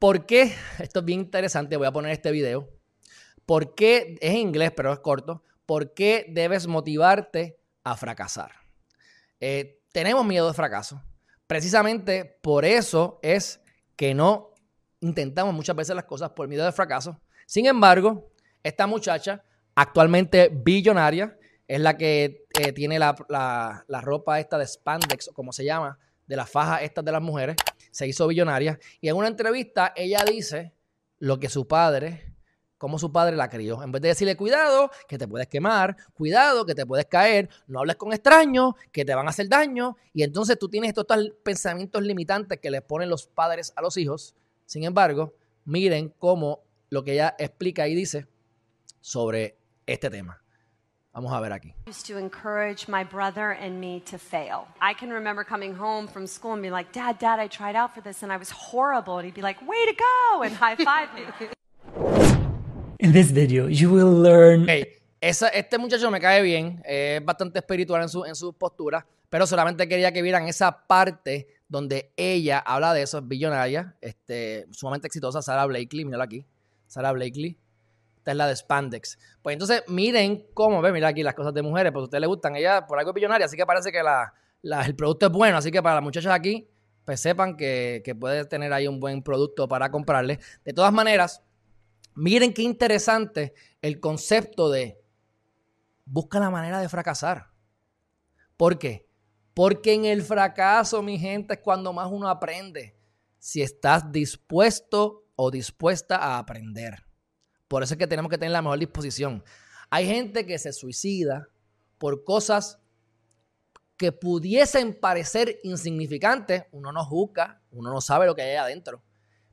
¿Por qué? Esto es bien interesante, voy a poner este video. ¿Por qué? Es en inglés, pero es corto. ¿Por qué debes motivarte a fracasar? Eh, tenemos miedo de fracaso. Precisamente por eso es que no intentamos muchas veces las cosas por miedo de fracaso. Sin embargo, esta muchacha, actualmente billonaria, es la que eh, tiene la, ropa esta de spandex, como se llama, de la faja estas de las mujeres, se hizo billonaria. Y en una entrevista ella dice lo que su padre, como su padre la crió. En vez de decirle, cuidado, que te puedes quemar, cuidado, que te puedes caer, no hables con extraños, que te van a hacer daño. Y entonces tú tienes estos pensamientos limitantes que le ponen los padres a los hijos. Sin embargo, miren cómo lo que ella explica y dice sobre este tema. Vamos a ver aquí. Used to encourage my brother and me to fail. I can remember coming home from school and be like, "Dad, Dad, I tried out for this and I was horrible." And he'd be like, "Way to go!" and high five me. In this video, you will learn. Okay. Esa, este muchacho me cae bien, es bastante espiritual en su, en su postura, pero solamente quería que vieran esa parte donde ella habla de eso, es billonaria, este, sumamente exitosa, Sarah Blakely, mírala aquí, Sarah Blakely, es la de Spandex. Pues entonces miren cómo, ve, mira aquí las cosas de mujeres, pues a ustedes les gustan, ella por algo es billonaria, así que parece que la, el producto es bueno, así que para las muchachas aquí, pues sepan que, que puede tener ahí un buen producto para comprarle. De todas maneras, miren qué interesante el concepto de busca la manera de fracasar. ¿Por qué? Porque en el fracaso, mi gente, es cuando más uno aprende. Si estás dispuesto o dispuesta a aprender. Por eso es que tenemos que tener la mejor disposición. Hay gente que se suicida por cosas que pudiesen parecer insignificantes. Uno no juzga, uno no sabe lo que hay adentro.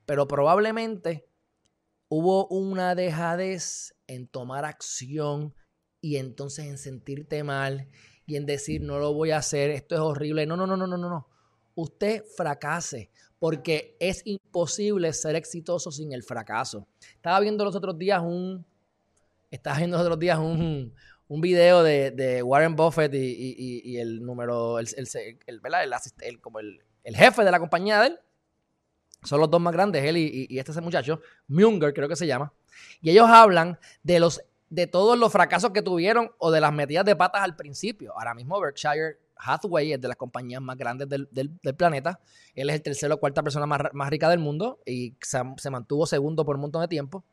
Pero probablemente hubo una dejadez en tomar acción y entonces en sentirte mal y en decir, no lo voy a hacer, esto es horrible. No, no, no, no, no, no, no. Usted fracase porque es imposible ser exitoso sin el fracaso. Estaba viendo los otros días un, estaba viendo los otros días un, un video de, de, Warren Buffett y, y, y, el número, el, el, el, como el, jefe de la compañía de él. Son los dos más grandes, él y, este ese muchacho, Munger creo que se llama. Y ellos hablan de los de todos los fracasos que tuvieron o de las metidas de patas al principio. Ahora mismo Berkshire Hathaway es de las compañías más grandes del, planeta. Él es el tercero o cuarta persona más, rica del mundo y se, mantuvo segundo por un montón de tiempo.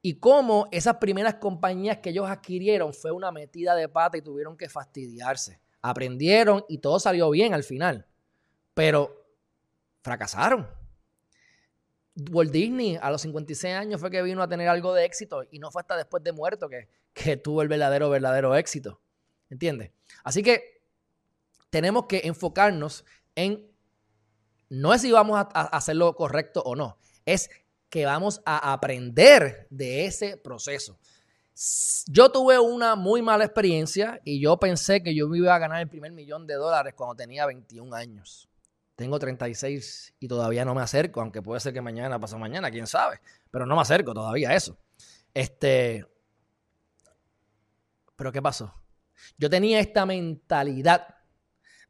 Y cómo esas primeras compañías que ellos adquirieron fue una metida de pata y tuvieron que fastidiarse. Aprendieron y todo salió bien al final. Pero fracasaron. Walt Disney a los 56 años fue que vino a tener algo de éxito y no fue hasta después de muerto que, que tuvo el verdadero, verdadero éxito. ¿Entiendes? Así que tenemos que enfocarnos en, no es si vamos a, hacer lo correcto o no, es que vamos a aprender de ese proceso. Yo tuve una muy mala experiencia y yo pensé que yo me iba a ganar el primer millón de dólares cuando tenía 21 años. Tengo 36 y todavía no me acerco, aunque puede ser que mañana, pasado mañana, quién sabe. Pero no me acerco todavía a eso. Este. Pero ¿qué pasó? Yo tenía esta mentalidad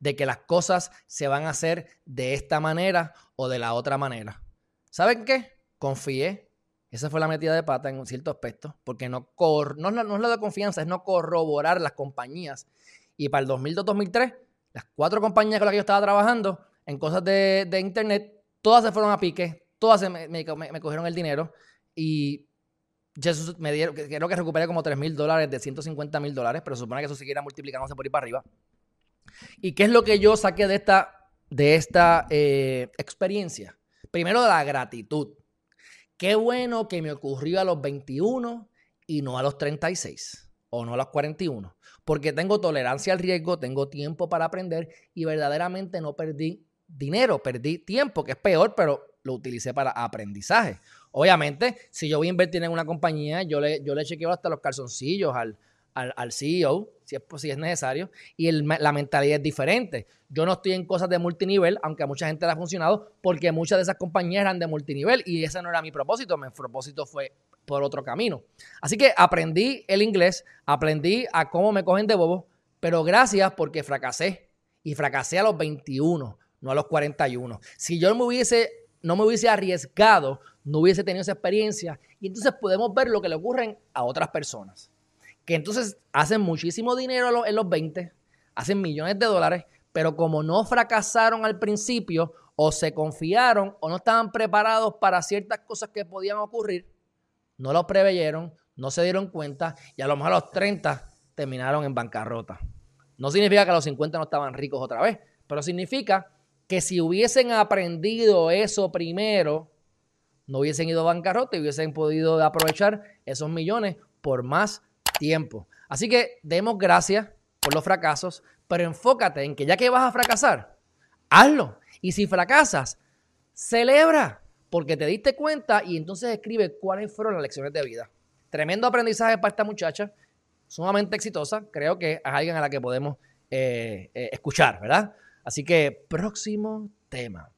de que las cosas se van a hacer de esta manera o de la otra manera. ¿Saben qué? Confié. Esa fue la metida de pata en un cierto aspecto, porque no, no, no es la de confianza, es no corroborar las compañías. Y para el 2002-2003, las cuatro compañías con las que yo estaba trabajando en cosas de, internet, todas se fueron a pique, todas me, cogieron el dinero y Jesús me dieron, creo que recuperé como 3 mil dólares de 150 mil dólares, pero supone que eso siguiera multiplicándose por ahí para arriba. ¿Y qué es lo que yo saqué de esta, de esta eh, experiencia? Primero, la gratitud. Qué bueno que me ocurrió a los 21 y no a los 36 o no a los 41, porque tengo tolerancia al riesgo, tengo tiempo para aprender y verdaderamente no perdí dinero, perdí tiempo, que es peor, pero lo utilicé para aprendizaje. Obviamente, si yo voy a invertir en una compañía, yo le, yo le chequeo hasta los calzoncillos al, al, CEO, si es, si es necesario, y la mentalidad es diferente. Yo no estoy en cosas de multinivel, aunque a mucha gente le ha funcionado, porque muchas de esas compañías eran de multinivel y ese no era mi propósito, mi propósito fue por otro camino. Así que aprendí el inglés, aprendí a cómo me cogen de bobo, pero gracias porque fracasé y fracasé a los 21 no a los 41. Si yo me hubiese no me hubiese arriesgado, no hubiese tenido esa experiencia. Y entonces podemos ver lo que le ocurren a otras personas. Que entonces hacen muchísimo dinero en los 20, hacen millones de dólares, pero como no fracasaron al principio, o se confiaron, o no estaban preparados para ciertas cosas que podían ocurrir, no lo preveyeron, no se dieron cuenta, y a lo mejor a los 30 terminaron en bancarrota. No significa que a los 50 no estaban ricos otra vez, pero significa que si hubiesen aprendido eso primero, no hubiesen ido a bancarrota y hubiesen podido aprovechar esos millones por más tiempo. Así que demos gracias por los fracasos, pero enfócate en que ya que vas a fracasar, hazlo. Y si fracasas, celebra, porque te diste cuenta y entonces escribe cuáles fueron las lecciones de vida. Tremendo aprendizaje para esta muchacha, sumamente exitosa. Creo que es alguien a la que podemos eh, eh, escuchar, ¿verdad? Así que próximo tema.